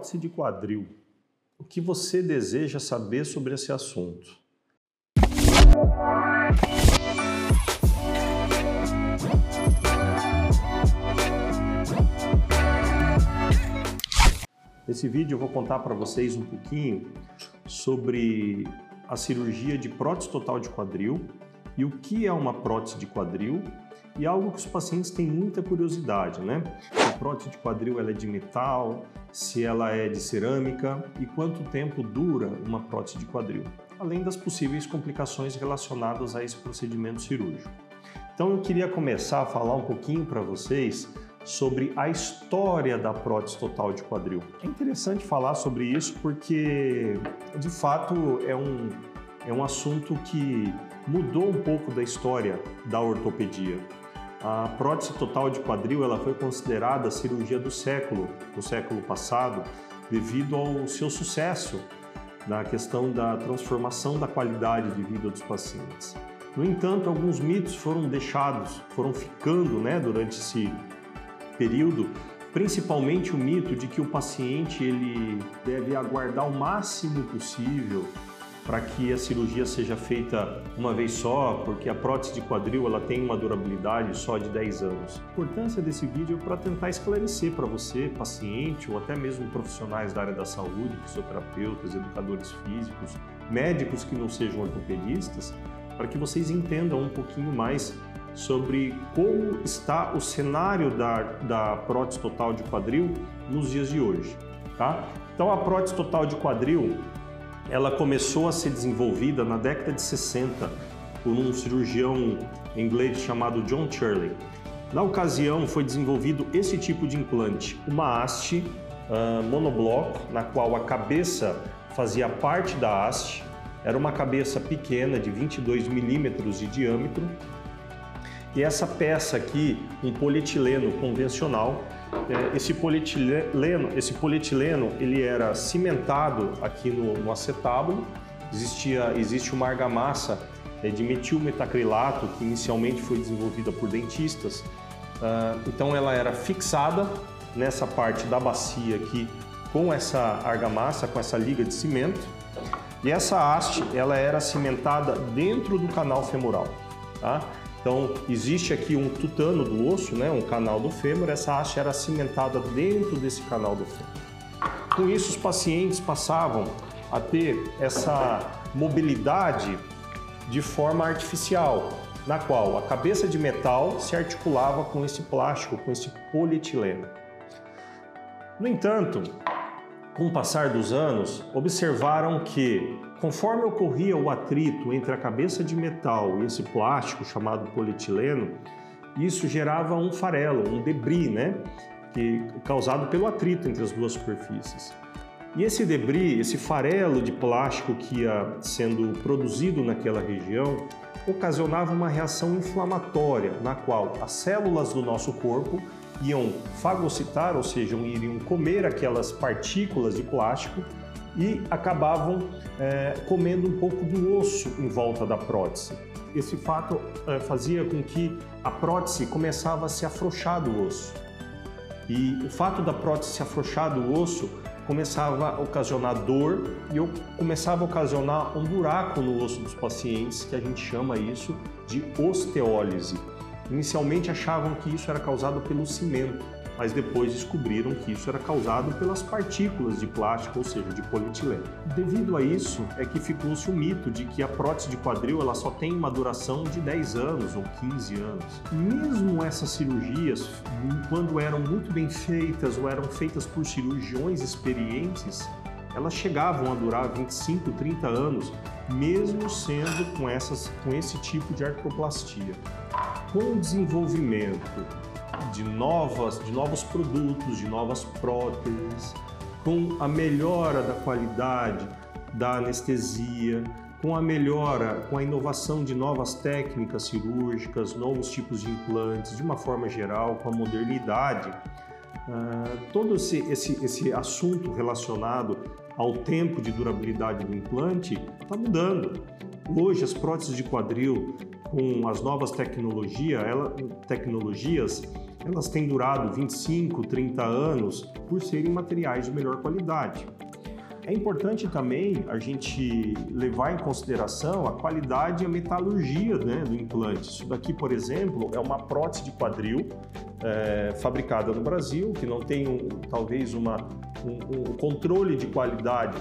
prótese de quadril. O que você deseja saber sobre esse assunto? Nesse vídeo eu vou contar para vocês um pouquinho sobre a cirurgia de prótese total de quadril e o que é uma prótese de quadril e algo que os pacientes têm muita curiosidade, né? Se a prótese de quadril ela é de metal, se ela é de cerâmica e quanto tempo dura uma prótese de quadril, além das possíveis complicações relacionadas a esse procedimento cirúrgico. Então eu queria começar a falar um pouquinho para vocês sobre a história da prótese total de quadril. É interessante falar sobre isso porque, de fato, é um, é um assunto que mudou um pouco da história da ortopedia. A prótese total de quadril ela foi considerada a cirurgia do século, do século passado, devido ao seu sucesso na questão da transformação da qualidade de vida dos pacientes. No entanto, alguns mitos foram deixados, foram ficando né, durante esse período, principalmente o mito de que o paciente ele deve aguardar o máximo possível para que a cirurgia seja feita uma vez só, porque a prótese de quadril ela tem uma durabilidade só de 10 anos. A importância desse vídeo é para tentar esclarecer para você, paciente ou até mesmo profissionais da área da saúde, fisioterapeutas, educadores físicos, médicos que não sejam ortopedistas, para que vocês entendam um pouquinho mais sobre como está o cenário da, da prótese total de quadril nos dias de hoje. Tá? Então a prótese total de quadril ela começou a ser desenvolvida na década de 60 por um cirurgião inglês chamado John Shirley. Na ocasião foi desenvolvido esse tipo de implante, uma haste uh, monobloco, na qual a cabeça fazia parte da haste, era uma cabeça pequena de 22 milímetros de diâmetro e essa peça aqui, um polietileno convencional, esse polietileno, esse polietileno ele era cimentado aqui no, no acetábulo. Existia, existe uma argamassa é, de metilmetacrilato que inicialmente foi desenvolvida por dentistas. Ah, então ela era fixada nessa parte da bacia aqui com essa argamassa, com essa liga de cimento. E essa haste ela era cimentada dentro do canal femoral. Tá? Então, existe aqui um tutano do osso, né, um canal do fêmur, essa haste era cimentada dentro desse canal do fêmur. Com isso, os pacientes passavam a ter essa mobilidade de forma artificial, na qual a cabeça de metal se articulava com esse plástico, com esse polietileno. No entanto, com o passar dos anos, observaram que, conforme ocorria o atrito entre a cabeça de metal e esse plástico chamado polietileno, isso gerava um farelo, um debris, né? Que, causado pelo atrito entre as duas superfícies. E esse debris, esse farelo de plástico que ia sendo produzido naquela região, ocasionava uma reação inflamatória, na qual as células do nosso corpo iam fagocitar, ou seja, iriam comer aquelas partículas de plástico e acabavam é, comendo um pouco do osso em volta da prótese. Esse fato é, fazia com que a prótese começava a se afrouxar do osso. E o fato da prótese se afrouxar do osso começava a ocasionar dor e eu começava a ocasionar um buraco no osso dos pacientes, que a gente chama isso de osteólise. Inicialmente achavam que isso era causado pelo cimento, mas depois descobriram que isso era causado pelas partículas de plástico, ou seja, de polietileno. Devido a isso, é que ficou-se o mito de que a prótese de quadril ela só tem uma duração de 10 anos ou 15 anos. Mesmo essas cirurgias, quando eram muito bem feitas ou eram feitas por cirurgiões experientes, elas chegavam a durar 25, 30 anos, mesmo sendo com, essas, com esse tipo de artroplastia. Com o desenvolvimento de, novas, de novos produtos, de novas próteses, com a melhora da qualidade da anestesia, com a melhora, com a inovação de novas técnicas cirúrgicas, novos tipos de implantes, de uma forma geral, com a modernidade, uh, todo esse, esse, esse assunto relacionado ao tempo de durabilidade do implante está mudando. Hoje, as próteses de quadril com as novas tecnologia, ela, tecnologias, elas têm durado 25, 30 anos por serem materiais de melhor qualidade. É importante também a gente levar em consideração a qualidade e a metalurgia né, do implante. Isso daqui, por exemplo, é uma prótese de quadril é, fabricada no Brasil, que não tem um, talvez uma, um, um controle de qualidade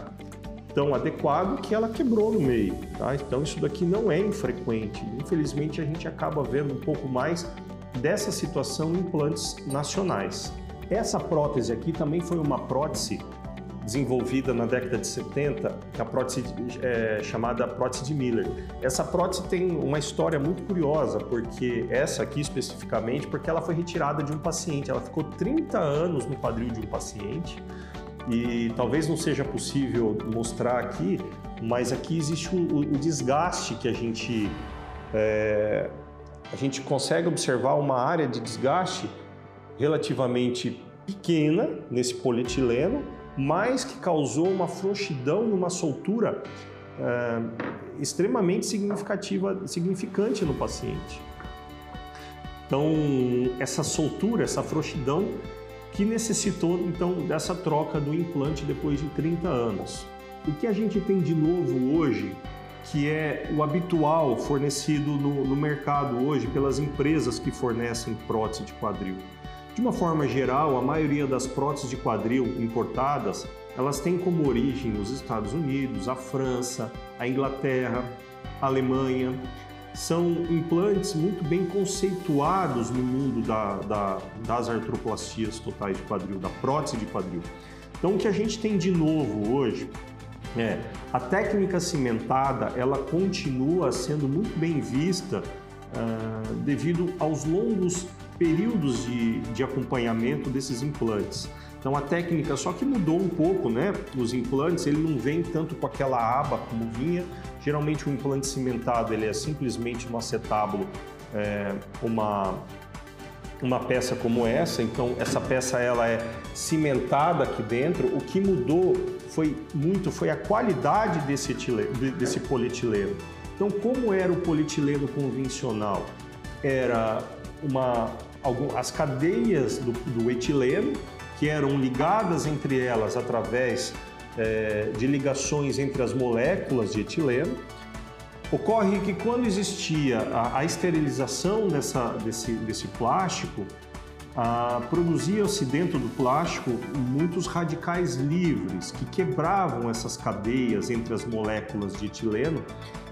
tão adequado que ela quebrou no meio. Tá? Então isso daqui não é infrequente. Infelizmente a gente acaba vendo um pouco mais dessa situação implantes nacionais. Essa prótese aqui também foi uma prótese desenvolvida na década de 70, que é a prótese é, chamada prótese de Miller. Essa prótese tem uma história muito curiosa, porque essa aqui especificamente, porque ela foi retirada de um paciente, ela ficou 30 anos no quadril de um paciente, e talvez não seja possível mostrar aqui, mas aqui existe o, o desgaste que a gente é, a gente consegue observar uma área de desgaste relativamente pequena nesse polietileno, mas que causou uma frouxidão e uma soltura é, extremamente significativa, significante no paciente. Então, essa soltura, essa frouxidão que necessitou então dessa troca do implante depois de 30 anos. O que a gente tem de novo hoje, que é o habitual fornecido no, no mercado hoje pelas empresas que fornecem prótese de quadril. De uma forma geral, a maioria das próteses de quadril importadas, elas têm como origem os Estados Unidos, a França, a Inglaterra, a Alemanha, são implantes muito bem conceituados no mundo da, da, das artroplastias totais de quadril, da prótese de quadril. Então, o que a gente tem de novo hoje é a técnica cimentada, ela continua sendo muito bem vista uh, devido aos longos períodos de, de acompanhamento desses implantes. Então a técnica só que mudou um pouco, né? Os implantes ele não vem tanto com aquela aba como vinha. Geralmente o implante cimentado ele é simplesmente no acetábulo é, uma uma peça como essa. Então essa peça ela é cimentada aqui dentro. O que mudou foi muito foi a qualidade desse etileno, desse polietileno. Então como era o polietileno convencional? Era uma as cadeias do, do etileno que eram ligadas entre elas através é, de ligações entre as moléculas de etileno. Ocorre que quando existia a, a esterilização dessa, desse, desse plástico, produzia-se dentro do plástico muitos radicais livres que quebravam essas cadeias entre as moléculas de etileno.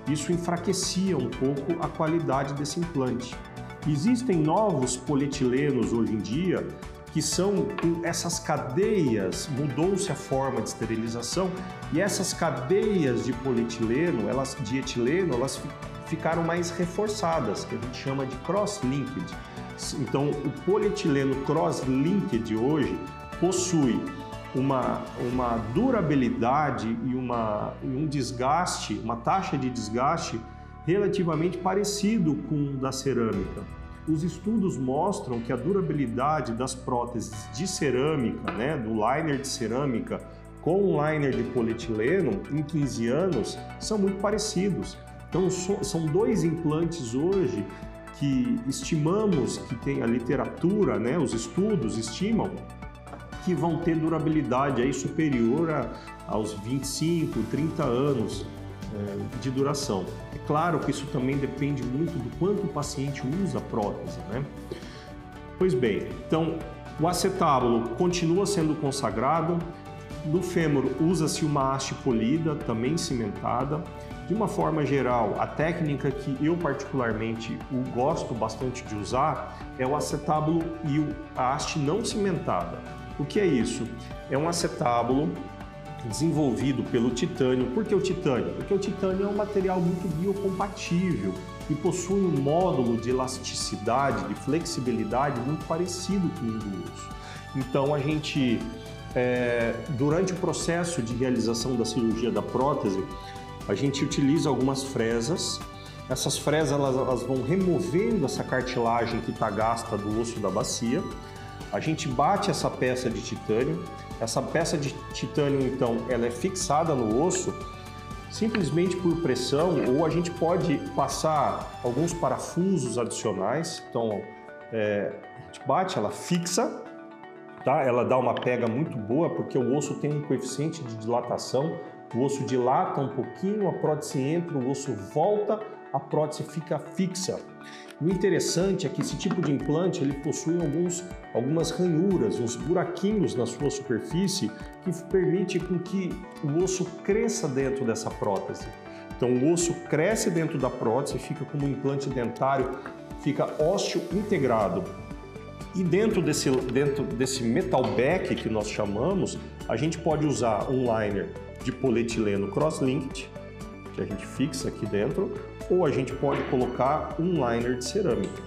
Isso enfraquecia um pouco a qualidade desse implante. Existem novos polietilenos hoje em dia que são essas cadeias, mudou-se a forma de esterilização e essas cadeias de polietileno, elas, de etileno, elas ficaram mais reforçadas, que a gente chama de cross-linked. Então, o polietileno cross-linked hoje possui uma, uma durabilidade e, uma, um desgaste, uma taxa de desgaste relativamente parecido com o da cerâmica. Os estudos mostram que a durabilidade das próteses de cerâmica, né, do liner de cerâmica com o liner de polietileno em 15 anos são muito parecidos. Então são dois implantes hoje que estimamos que tem a literatura, né, os estudos estimam que vão ter durabilidade aí superior a, aos 25, 30 anos é, de duração. É claro que isso também depende muito do quanto o paciente usa a prótese, né? Pois bem, então o acetábulo continua sendo consagrado, no fêmur usa-se uma haste polida, também cimentada. De uma forma geral, a técnica que eu particularmente gosto bastante de usar é o acetábulo e a haste não cimentada. O que é isso? É um acetábulo desenvolvido pelo titânio. Por que o titânio? Porque o titânio é um material muito biocompatível e possui um módulo de elasticidade, de flexibilidade muito parecido com o do osso. Então a gente, é, durante o processo de realização da cirurgia da prótese, a gente utiliza algumas fresas. Essas fresas elas, elas vão removendo essa cartilagem que está gasta do osso da bacia. A gente bate essa peça de titânio, essa peça de titânio, então, ela é fixada no osso simplesmente por pressão ou a gente pode passar alguns parafusos adicionais. Então, é, a gente bate, ela fixa, tá? Ela dá uma pega muito boa porque o osso tem um coeficiente de dilatação, o osso dilata um pouquinho, a prótese entra, o osso volta, a prótese fica fixa. O interessante é que esse tipo de implante ele possui alguns, algumas ranhuras, uns buraquinhos na sua superfície que permite com que o osso cresça dentro dessa prótese. Então o osso cresce dentro da prótese, fica como um implante dentário, fica ósseo integrado. E dentro desse, dentro desse metal back que nós chamamos, a gente pode usar um liner de polietileno cross-linked, que a gente fixa aqui dentro, ou a gente pode colocar um liner de cerâmica.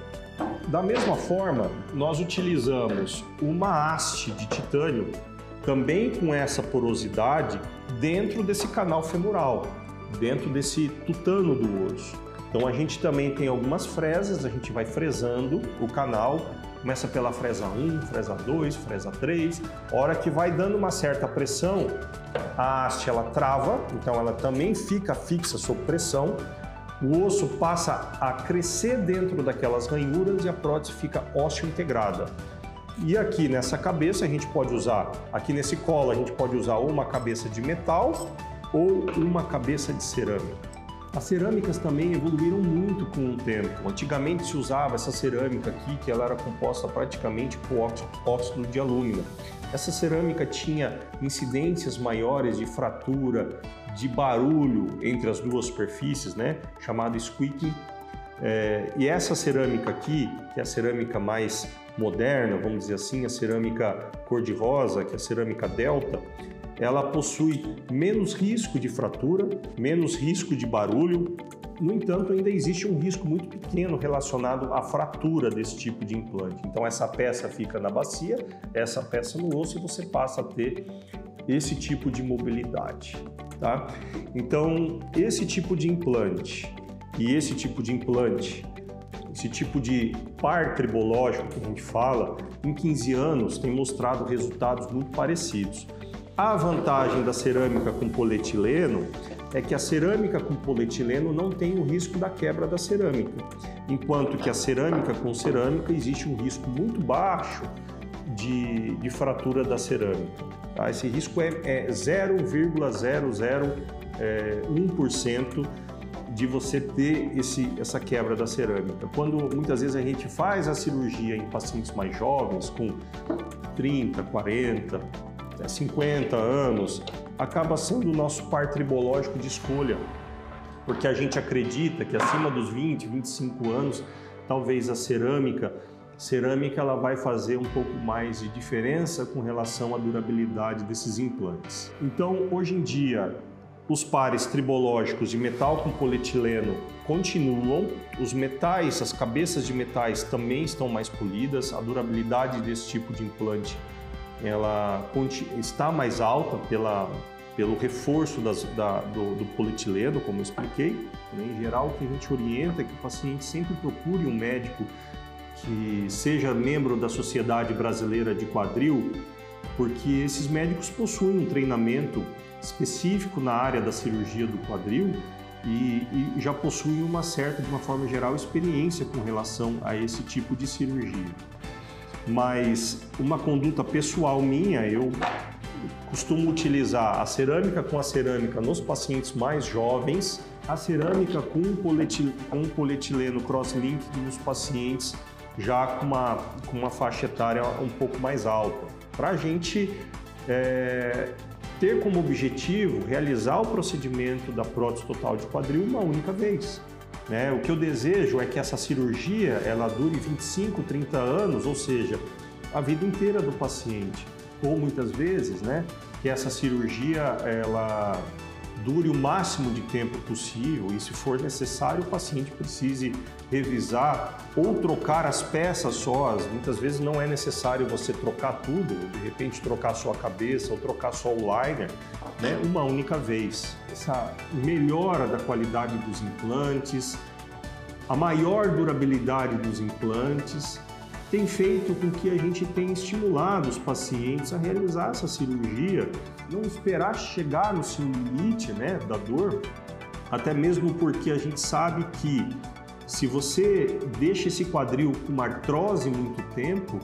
Da mesma forma, nós utilizamos uma haste de titânio, também com essa porosidade, dentro desse canal femoral, dentro desse tutano do osso. Então a gente também tem algumas fresas, a gente vai fresando o canal, começa pela fresa 1, fresa 2, fresa 3. hora que vai dando uma certa pressão, a haste ela trava, então ela também fica fixa sob pressão o osso passa a crescer dentro daquelas ranhuras e a prótese fica ósseo integrada. E aqui nessa cabeça a gente pode usar, aqui nesse colo a gente pode usar ou uma cabeça de metal ou uma cabeça de cerâmica. As cerâmicas também evoluíram muito com o tempo. Antigamente se usava essa cerâmica aqui, que ela era composta praticamente por óxido de alumínio. Essa cerâmica tinha incidências maiores de fratura, de barulho entre as duas superfícies, né, chamado squeaking. É, e essa cerâmica aqui, que é a cerâmica mais moderna, vamos dizer assim, a cerâmica cor-de-rosa, que é a cerâmica delta, ela possui menos risco de fratura, menos risco de barulho. No entanto, ainda existe um risco muito pequeno relacionado à fratura desse tipo de implante. Então, essa peça fica na bacia, essa peça no osso e você passa a ter esse tipo de mobilidade tá? Então, esse tipo de implante e esse tipo de implante, esse tipo de par tribológico que a gente fala, em 15 anos tem mostrado resultados muito parecidos. A vantagem da cerâmica com polietileno é que a cerâmica com polietileno não tem o risco da quebra da cerâmica, enquanto que a cerâmica com cerâmica existe um risco muito baixo de, de fratura da cerâmica. Tá? Esse risco é, é 0,001% é, de você ter esse, essa quebra da cerâmica. Quando muitas vezes a gente faz a cirurgia em pacientes mais jovens, com 30, 40, 50 anos, acaba sendo o nosso par tribológico de escolha, porque a gente acredita que acima dos 20, 25 anos, talvez a cerâmica cerâmica ela vai fazer um pouco mais de diferença com relação à durabilidade desses implantes. Então, hoje em dia, os pares tribológicos de metal com polietileno continuam, os metais, as cabeças de metais também estão mais polidas, a durabilidade desse tipo de implante ela está mais alta pela, pelo reforço das, da, do, do, polietileno, como eu expliquei. Né? Em geral, o que a gente orienta é que o paciente sempre procure um médico que seja membro da Sociedade Brasileira de Quadril, porque esses médicos possuem um treinamento específico na área da cirurgia do quadril e, e, já possuem uma certa, de uma forma geral, experiência com relação a esse tipo de cirurgia. Mas uma conduta pessoal minha, eu costumo utilizar a cerâmica com a cerâmica nos pacientes mais jovens, a cerâmica com um polietileno cross-link nos pacientes já com uma, com uma faixa etária um pouco mais alta, para a gente é, ter como objetivo realizar o procedimento da prótese total de quadril uma única vez. Né? O que eu desejo é que essa cirurgia ela dure 25, 30 anos, ou seja, a vida inteira do paciente. Ou muitas vezes, né, que essa cirurgia ela dure o máximo de tempo possível e, se for necessário, o paciente precise revisar ou trocar as peças sós. Muitas vezes não é necessário você trocar tudo, de repente trocar só a cabeça ou trocar só o liner, né, uma única vez. Essa melhora da qualidade dos implantes, a maior durabilidade dos implantes, tem feito com que a gente tenha estimulado os pacientes a realizar essa cirurgia, não esperar chegar no seu limite né, da dor, até mesmo porque a gente sabe que Se você deixa esse quadril com uma artrose muito tempo,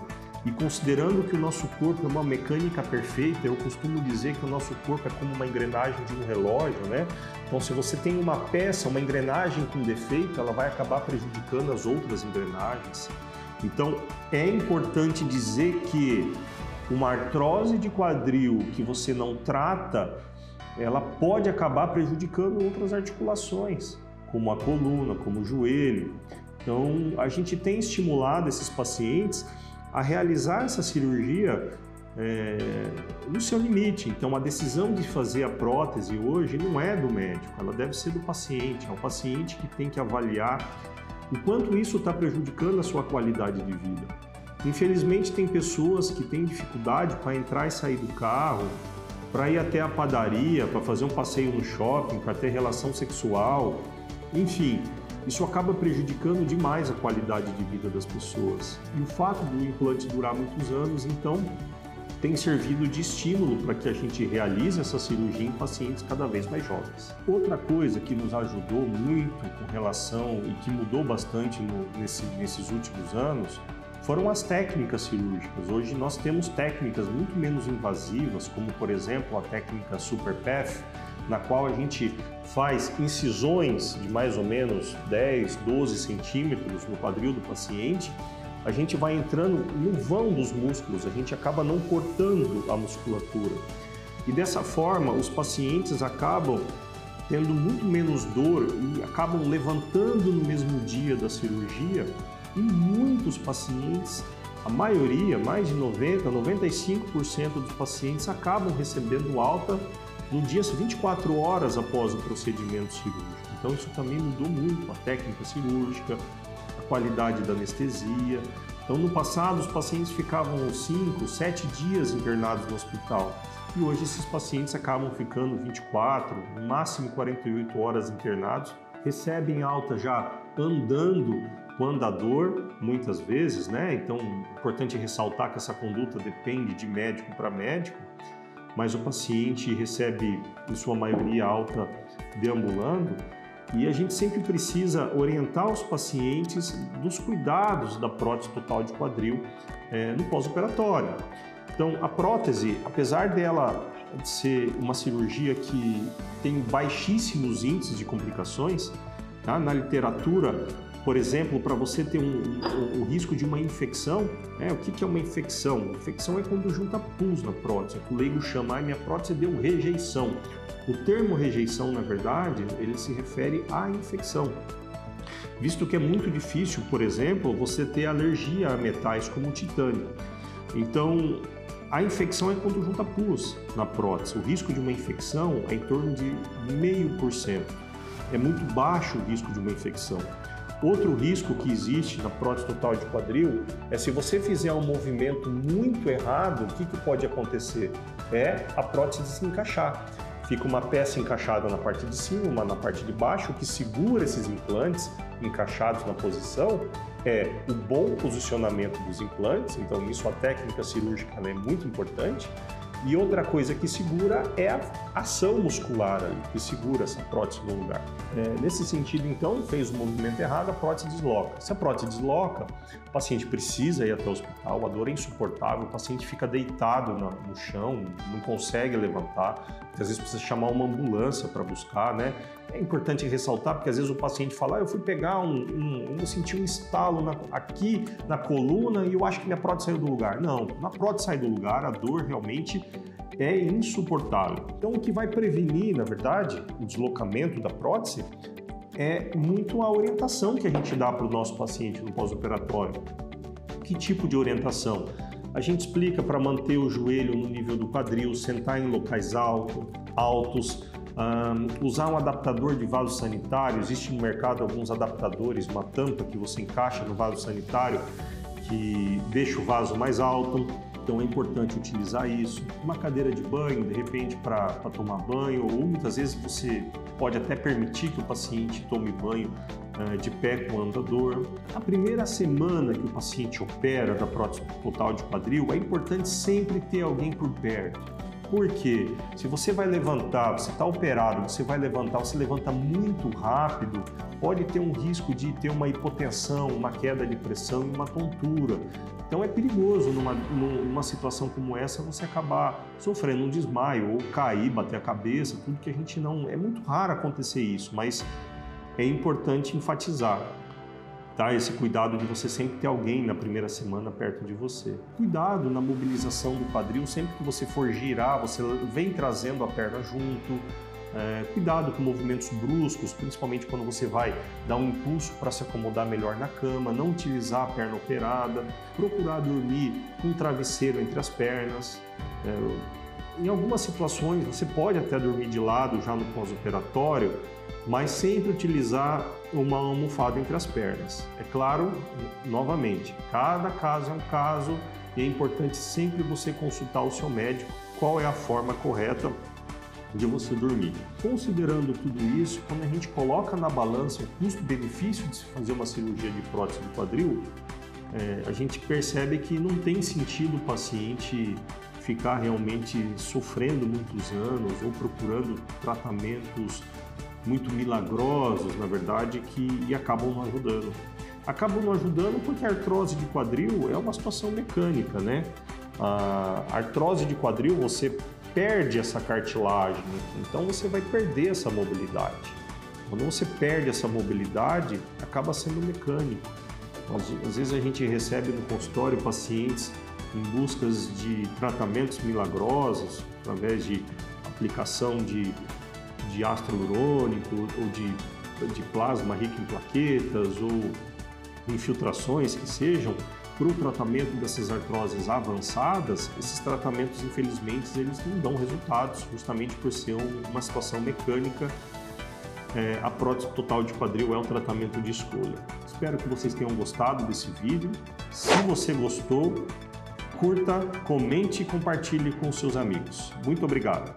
e considerando que o nosso corpo é uma mecânica perfeita, eu costumo dizer que o nosso corpo é como uma engrenagem de um relógio, né? Então, se você tem uma peça, uma engrenagem com defeito, ela vai acabar prejudicando as outras engrenagens. Então, é importante dizer que uma artrose de quadril que você não trata, ela pode acabar prejudicando outras articulações, como a coluna, como o joelho. Então, a gente tem estimulado esses pacientes a realizar essa cirurgia é, no seu limite. Então, a decisão de fazer a prótese hoje não é do médico, ela deve ser do paciente. É o paciente que tem que avaliar o quanto isso está prejudicando a sua qualidade de vida. Infelizmente, tem pessoas que têm dificuldade para entrar e sair do carro, para ir até a padaria, para fazer um passeio no shopping, para ter relação sexual, enfim, isso acaba prejudicando demais a qualidade de vida das pessoas. E o fato do implante durar muitos anos, então, tem servido de estímulo para que a gente realize essa cirurgia em pacientes cada vez mais jovens. Outra coisa que nos ajudou muito com relação e que mudou bastante no, nesse, nesses últimos anos foram as técnicas cirúrgicas. Hoje nós temos técnicas muito menos invasivas, como por exemplo a técnica SuperPath, na qual a gente faz incisões de mais ou menos 10, 12 centímetros no quadril do paciente, a gente vai entrando no vão dos músculos, a gente acaba não cortando a musculatura. E dessa forma, os pacientes acabam tendo muito menos dor e acabam levantando no mesmo dia da cirurgia. E muitos pacientes, a maioria, mais de 90, 95% dos pacientes acabam recebendo alta no dia 24 horas após o procedimento cirúrgico. Então isso também mudou muito a técnica cirúrgica, qualidade da anestesia. Então no passado os pacientes ficavam 5, 7 dias internados no hospital e hoje esses pacientes acabam ficando 24, no máximo 48 horas internados, recebem alta já andando com andador, muitas vezes, né? Então, é importante ressaltar que essa conduta depende de médico para médico, mas o paciente recebe, em sua maioria, alta deambulando. E a gente sempre precisa orientar os pacientes dos cuidados da prótese total de quadril é, no pós-operatório. Então, a prótese, apesar dela ser uma cirurgia que tem baixíssimos índices de complicações, tá? na literatura por exemplo, para você ter um, um, um, risco de uma infecção, né? o que, que, é uma infecção? Infecção é quando junta pus na prótese, o leigo chama, ah, minha prótese deu rejeição. O termo rejeição, na verdade, ele se refere à infecção. Visto que é muito difícil, por exemplo, você ter alergia a metais como o titânio. Então, a infecção é quando junta pus na prótese. O risco de uma infecção é em torno de meio por cento. É muito baixo o risco de uma infecção. Outro risco que existe na prótese total de quadril é se você fizer um movimento muito errado, o que, que pode acontecer? É a prótese se encaixar. Fica uma peça encaixada na parte de cima, uma na parte de baixo, o que segura esses implantes encaixados na posição é o bom posicionamento dos implantes, então isso a técnica cirúrgica é muito importante, e outra coisa que segura é a ação muscular ali, que segura essa prótese no lugar. É, nesse sentido, então, fez o movimento errado, a prótese desloca. Se a prótese desloca, o paciente precisa ir até o hospital, a dor é insuportável, o paciente fica deitado no, chão, não consegue levantar, às vezes precisa chamar uma ambulância para buscar, né? É importante ressaltar, porque às vezes o paciente fala, ah, eu fui pegar um, um eu senti um estalo na, aqui na coluna e eu acho que minha prótese saiu do lugar. Não, na prótese sai do lugar, a dor realmente é insuportável. Então, o que vai prevenir, na verdade, o deslocamento da prótese é muito a orientação que a gente dá para o nosso paciente no pós-operatório. Que tipo de orientação? A gente explica para manter o joelho no nível do quadril, sentar em locais alto, altos, um, usar um adaptador de vaso sanitário. Existe no mercado alguns adaptadores, uma tampa que você encaixa no vaso sanitário que deixa o vaso mais alto. Então é importante utilizar isso. Uma cadeira de banho, de repente, para tomar banho, ou muitas vezes você pode até permitir que o paciente tome banho uh, de pé com o andador. A primeira semana que o paciente opera da prótese total de quadril, é importante sempre ter alguém por perto. Porque se você vai levantar, você está operado, você vai levantar, você levanta muito rápido, pode ter um risco de ter uma hipotensão, uma queda de pressão e uma tontura. Então é perigoso numa, numa situação como essa você acabar sofrendo um desmaio ou cair, bater a cabeça, tudo que a gente não. É muito raro acontecer isso, mas é importante enfatizar tá? Esse cuidado de você sempre ter alguém na primeira semana perto de você. Cuidado na mobilização do quadril, sempre que você for girar, você vem trazendo a perna junto. É, cuidado com movimentos bruscos, principalmente quando você vai dar um impulso para se acomodar melhor na cama, não utilizar a perna operada, procurar dormir com um travesseiro entre as pernas. É, em algumas situações você pode até dormir de lado já no pós-operatório, mas sempre utilizar uma almofada entre as pernas. É claro, novamente, cada caso é um caso e é importante sempre você consultar o seu médico qual é a forma correta de você dormir. Considerando tudo isso, quando a gente coloca na balança o custo-benefício de se fazer uma cirurgia de prótese do quadril, é, a gente percebe que não tem sentido o paciente ficar realmente sofrendo muitos anos ou procurando tratamentos muito milagrosos, na verdade, que acabam não ajudando. Acabam não ajudando porque a artrose de quadril é uma situação mecânica, né? A artrose de quadril, você perde essa cartilagem, então você vai perder essa mobilidade. Quando você perde essa mobilidade, acaba sendo mecânico. Às vezes a gente recebe no consultório pacientes em buscas de tratamentos milagrosos, através de aplicação de de ácido hialurônico ou de, de plasma rico em plaquetas ou infiltrações que sejam, para o tratamento dessas artroses avançadas, esses tratamentos, infelizmente, eles não dão resultados, justamente por ser uma situação mecânica. É, a prótese total de quadril é um tratamento de escolha. Espero que vocês tenham gostado desse vídeo. Se você gostou, curta, comente e compartilhe com seus amigos. Muito obrigado!